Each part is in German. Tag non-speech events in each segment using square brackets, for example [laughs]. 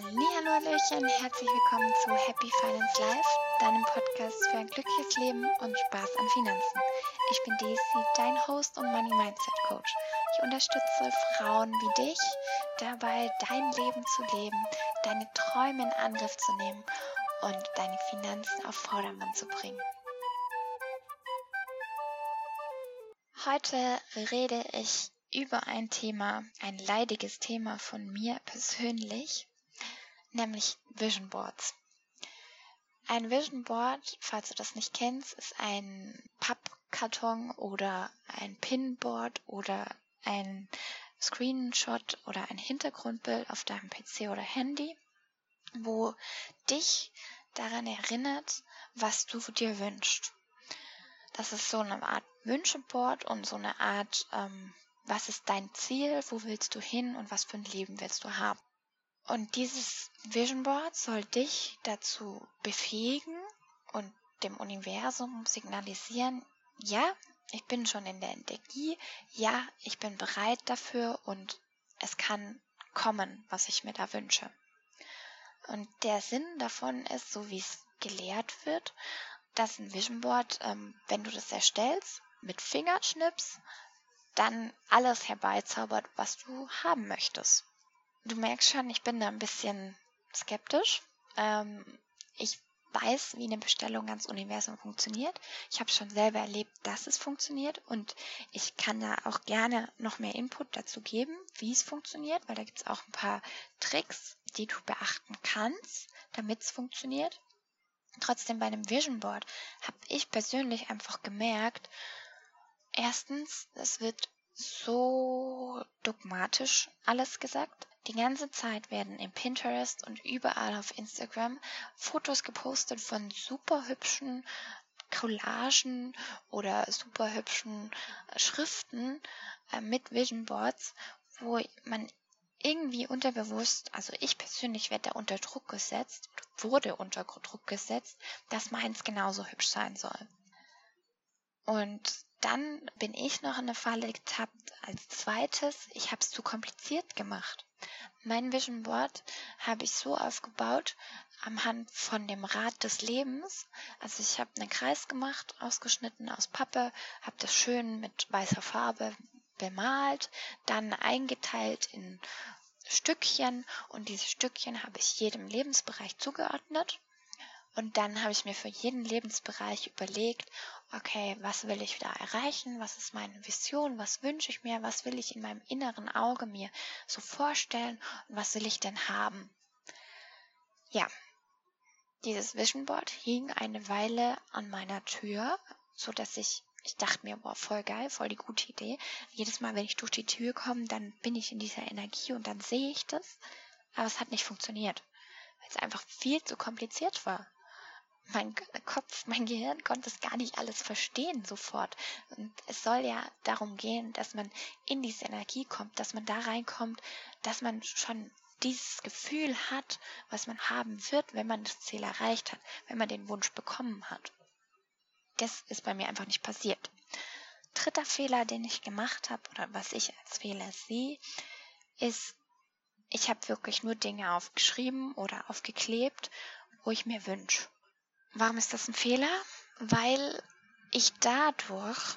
Hallo Hallöchen, herzlich willkommen zu Happy Finance Life, deinem Podcast für ein glückliches Leben und Spaß an Finanzen. Ich bin Daisy, dein Host und Money Mindset Coach. Ich unterstütze Frauen wie dich dabei, dein Leben zu leben, deine Träume in Angriff zu nehmen und deine Finanzen auf Vordermann zu bringen. Heute rede ich über ein Thema, ein leidiges Thema von mir persönlich, nämlich Vision Boards. Ein Vision Board, falls du das nicht kennst, ist ein Pappkarton oder ein Pinboard oder ein Screenshot oder ein Hintergrundbild auf deinem PC oder Handy, wo dich daran erinnert, was du dir wünschst. Das ist so eine Art Wünscheboard und so eine Art ähm, was ist dein Ziel, wo willst du hin und was für ein Leben willst du haben. Und dieses Vision Board soll dich dazu befähigen und dem Universum signalisieren, ja, ich bin schon in der Energie, ja, ich bin bereit dafür und es kann kommen, was ich mir da wünsche. Und der Sinn davon ist, so wie es gelehrt wird, dass ein Vision Board, ähm, wenn du das erstellst, mit Fingerschnips dann alles herbeizaubert, was du haben möchtest. Du merkst schon, ich bin da ein bisschen skeptisch. Ähm, ich weiß, wie eine Bestellung ganz Universum funktioniert. Ich habe schon selber erlebt, dass es funktioniert und ich kann da auch gerne noch mehr Input dazu geben, wie es funktioniert, weil da gibt es auch ein paar Tricks, die du beachten kannst, damit es funktioniert. Trotzdem bei einem Vision Board habe ich persönlich einfach gemerkt, Erstens, es wird so dogmatisch alles gesagt. Die ganze Zeit werden im Pinterest und überall auf Instagram Fotos gepostet von super hübschen Collagen oder super hübschen Schriften äh, mit Vision Boards, wo man irgendwie unterbewusst, also ich persönlich werde da unter Druck gesetzt, wurde unter Druck gesetzt, dass meins genauso hübsch sein soll. Und dann bin ich noch in eine Falle getappt als zweites. Ich habe es zu kompliziert gemacht. Mein Vision Board habe ich so aufgebaut anhand von dem Rad des Lebens. Also ich habe einen Kreis gemacht, ausgeschnitten aus Pappe, habe das schön mit weißer Farbe bemalt, dann eingeteilt in Stückchen und diese Stückchen habe ich jedem Lebensbereich zugeordnet. Und dann habe ich mir für jeden Lebensbereich überlegt, okay, was will ich da erreichen? Was ist meine Vision? Was wünsche ich mir? Was will ich in meinem inneren Auge mir so vorstellen? Und was will ich denn haben? Ja, dieses Vision Board hing eine Weile an meiner Tür, so dass ich ich dachte mir, boah, voll geil, voll die gute Idee. Jedes Mal, wenn ich durch die Tür komme, dann bin ich in dieser Energie und dann sehe ich das. Aber es hat nicht funktioniert, weil es einfach viel zu kompliziert war mein Kopf, mein Gehirn konnte es gar nicht alles verstehen sofort. Und es soll ja darum gehen, dass man in diese Energie kommt, dass man da reinkommt, dass man schon dieses Gefühl hat, was man haben wird, wenn man das Ziel erreicht hat, wenn man den Wunsch bekommen hat. Das ist bei mir einfach nicht passiert. Dritter Fehler, den ich gemacht habe oder was ich als Fehler sehe, ist, ich habe wirklich nur Dinge aufgeschrieben oder aufgeklebt, wo ich mir wünsche. Warum ist das ein Fehler? Weil ich dadurch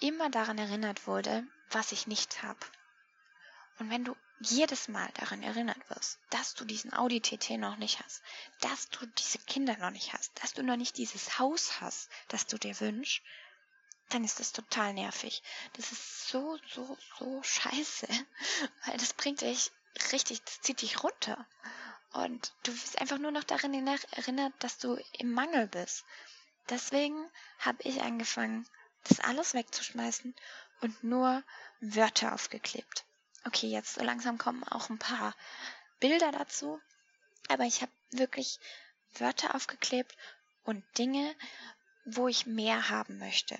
immer daran erinnert wurde, was ich nicht habe. Und wenn du jedes Mal daran erinnert wirst, dass du diesen Audi TT noch nicht hast, dass du diese Kinder noch nicht hast, dass du noch nicht dieses Haus hast, das du dir wünschst, dann ist das total nervig. Das ist so, so, so scheiße, [laughs] weil das bringt dich richtig, das zieht dich runter. Und du wirst einfach nur noch daran erinnert, dass du im Mangel bist. Deswegen habe ich angefangen, das alles wegzuschmeißen und nur Wörter aufgeklebt. Okay, jetzt so langsam kommen auch ein paar Bilder dazu, aber ich habe wirklich Wörter aufgeklebt und Dinge, wo ich mehr haben möchte.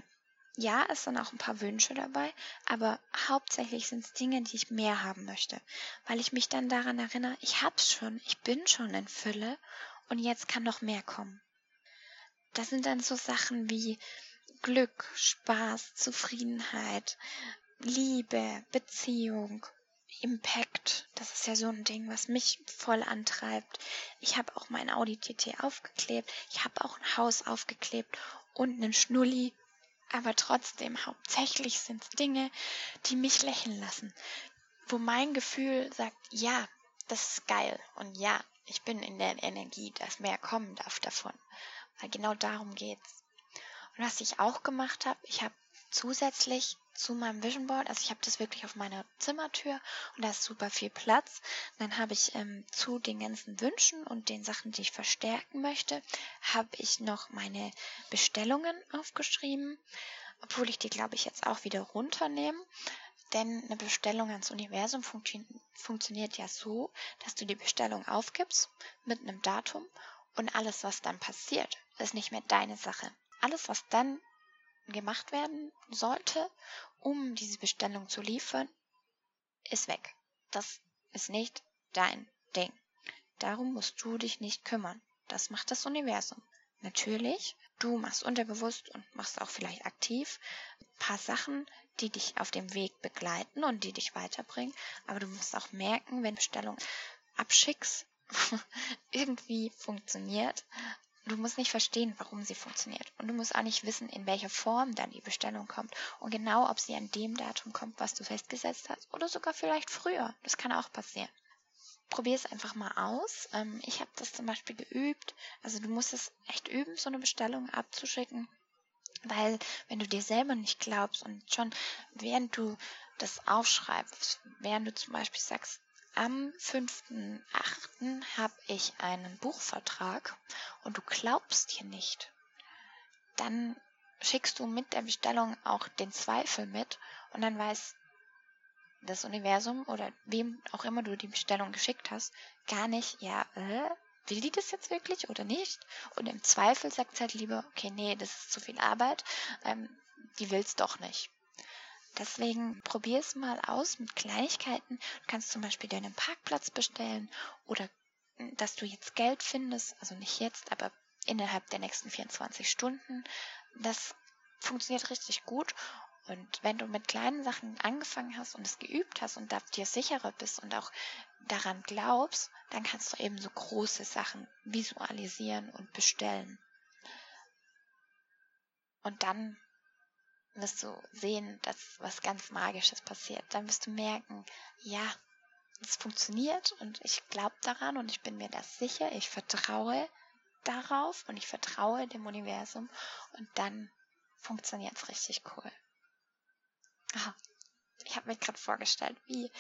Ja, es sind auch ein paar Wünsche dabei, aber hauptsächlich sind es Dinge, die ich mehr haben möchte, weil ich mich dann daran erinnere, ich hab's schon, ich bin schon in Fülle und jetzt kann noch mehr kommen. Das sind dann so Sachen wie Glück, Spaß, Zufriedenheit, Liebe, Beziehung, Impact, das ist ja so ein Ding, was mich voll antreibt. Ich habe auch mein Audi TT aufgeklebt, ich habe auch ein Haus aufgeklebt und einen Schnulli. Aber trotzdem, hauptsächlich sind es Dinge, die mich lächeln lassen. Wo mein Gefühl sagt, ja, das ist geil. Und ja, ich bin in der Energie, dass mehr kommen darf davon. Weil genau darum geht's. Und was ich auch gemacht habe, ich habe zusätzlich zu meinem Vision Board, also ich habe das wirklich auf meiner Zimmertür und da ist super viel Platz. Dann habe ich ähm, zu den ganzen Wünschen und den Sachen, die ich verstärken möchte, habe ich noch meine Bestellungen aufgeschrieben, obwohl ich die, glaube ich, jetzt auch wieder runternehme. Denn eine Bestellung ans Universum funktio funktioniert ja so, dass du die Bestellung aufgibst mit einem Datum und alles, was dann passiert, ist nicht mehr deine Sache. Alles, was dann gemacht werden sollte, um diese Bestellung zu liefern, ist weg. Das ist nicht dein Ding. Darum musst du dich nicht kümmern. Das macht das Universum. Natürlich, du machst unterbewusst und machst auch vielleicht aktiv ein paar Sachen, die dich auf dem Weg begleiten und die dich weiterbringen. Aber du musst auch merken, wenn Bestellung abschickst, [laughs] irgendwie funktioniert Du musst nicht verstehen, warum sie funktioniert. Und du musst auch nicht wissen, in welcher Form dann die Bestellung kommt. Und genau, ob sie an dem Datum kommt, was du festgesetzt hast. Oder sogar vielleicht früher. Das kann auch passieren. Probier es einfach mal aus. Ähm, ich habe das zum Beispiel geübt. Also du musst es echt üben, so eine Bestellung abzuschicken. Weil wenn du dir selber nicht glaubst und schon während du das aufschreibst, während du zum Beispiel sagst, am 5.8. habe ich einen Buchvertrag und du glaubst hier nicht, dann schickst du mit der Bestellung auch den Zweifel mit und dann weiß das Universum oder wem auch immer du die Bestellung geschickt hast, gar nicht, ja, äh, will die das jetzt wirklich oder nicht? Und im Zweifel sagt es halt lieber, okay, nee, das ist zu viel Arbeit, ähm, die will es doch nicht. Deswegen probier es mal aus mit Kleinigkeiten. Du kannst zum Beispiel deinen Parkplatz bestellen oder hm, dass du jetzt Geld findest, also nicht jetzt, aber innerhalb der nächsten 24 Stunden. Das funktioniert richtig gut. Und wenn du mit kleinen Sachen angefangen hast und es geübt hast und da dir sicherer bist und auch daran glaubst, dann kannst du eben so große Sachen visualisieren und bestellen. Und dann wirst du sehen, dass was ganz Magisches passiert. Dann wirst du merken, ja, es funktioniert und ich glaube daran und ich bin mir das sicher. Ich vertraue darauf und ich vertraue dem Universum und dann funktioniert es richtig cool. Aha. Ich habe mir gerade vorgestellt, wie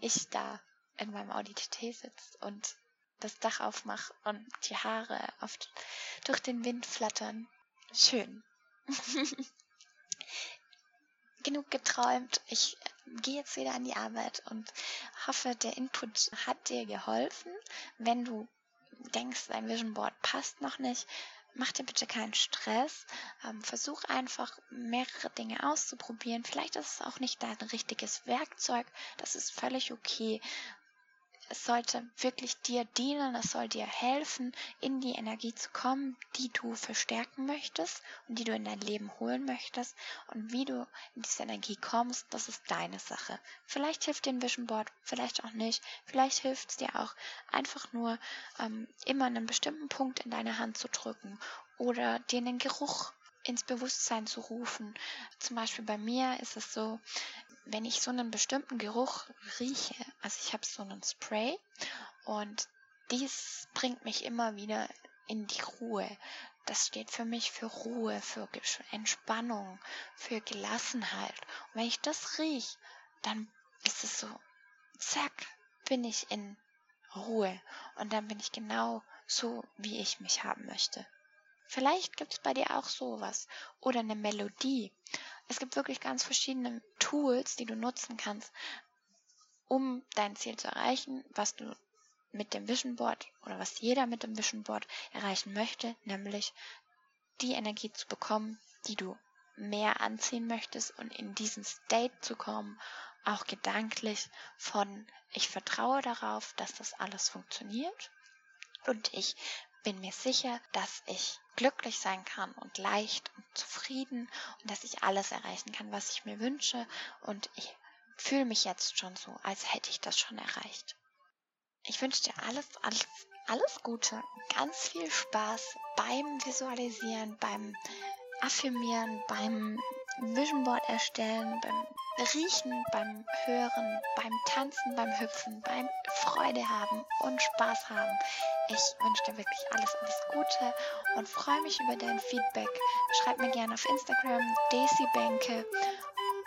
ich da in meinem Audi TT sitze und das Dach aufmache und die Haare oft durch den Wind flattern. Schön. [laughs] genug geträumt. Ich gehe jetzt wieder an die Arbeit und hoffe, der Input hat dir geholfen. Wenn du denkst, dein Vision Board passt noch nicht, mach dir bitte keinen Stress. Ähm, versuch einfach mehrere Dinge auszuprobieren. Vielleicht ist es auch nicht dein richtiges Werkzeug. Das ist völlig okay es sollte wirklich dir dienen, es soll dir helfen, in die Energie zu kommen, die du verstärken möchtest und die du in dein Leben holen möchtest. Und wie du in diese Energie kommst, das ist deine Sache. Vielleicht hilft dir ein Vision Board, vielleicht auch nicht. Vielleicht hilft es dir auch einfach nur, ähm, immer einen bestimmten Punkt in deine Hand zu drücken oder dir einen Geruch ins Bewusstsein zu rufen. Zum Beispiel bei mir ist es so, wenn ich so einen bestimmten Geruch rieche, also ich habe so einen Spray und dies bringt mich immer wieder in die Ruhe. Das steht für mich für Ruhe, für Entspannung, für Gelassenheit. Und wenn ich das rieche, dann ist es so, zack, bin ich in Ruhe. Und dann bin ich genau so, wie ich mich haben möchte. Vielleicht gibt es bei dir auch sowas. Oder eine Melodie. Es gibt wirklich ganz verschiedene Tools, die du nutzen kannst, um dein Ziel zu erreichen, was du mit dem Vision Board oder was jeder mit dem Vision Board erreichen möchte, nämlich die Energie zu bekommen, die du mehr anziehen möchtest und in diesen State zu kommen, auch gedanklich von ich vertraue darauf, dass das alles funktioniert und ich bin mir sicher, dass ich glücklich sein kann und leicht und zufrieden und dass ich alles erreichen kann, was ich mir wünsche und ich fühle mich jetzt schon so, als hätte ich das schon erreicht. Ich wünsche dir alles, alles, alles Gute, ganz viel Spaß beim Visualisieren, beim Affirmieren, beim Vision Board erstellen, beim Riechen, beim Hören, beim Tanzen, beim Hüpfen, beim Freude haben und Spaß haben. Ich wünsche dir wirklich alles, alles Gute und freue mich über dein Feedback. Schreib mir gerne auf Instagram Daisy Bänke.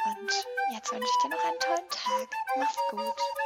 Und jetzt wünsche ich dir noch einen tollen Tag. Mach's gut.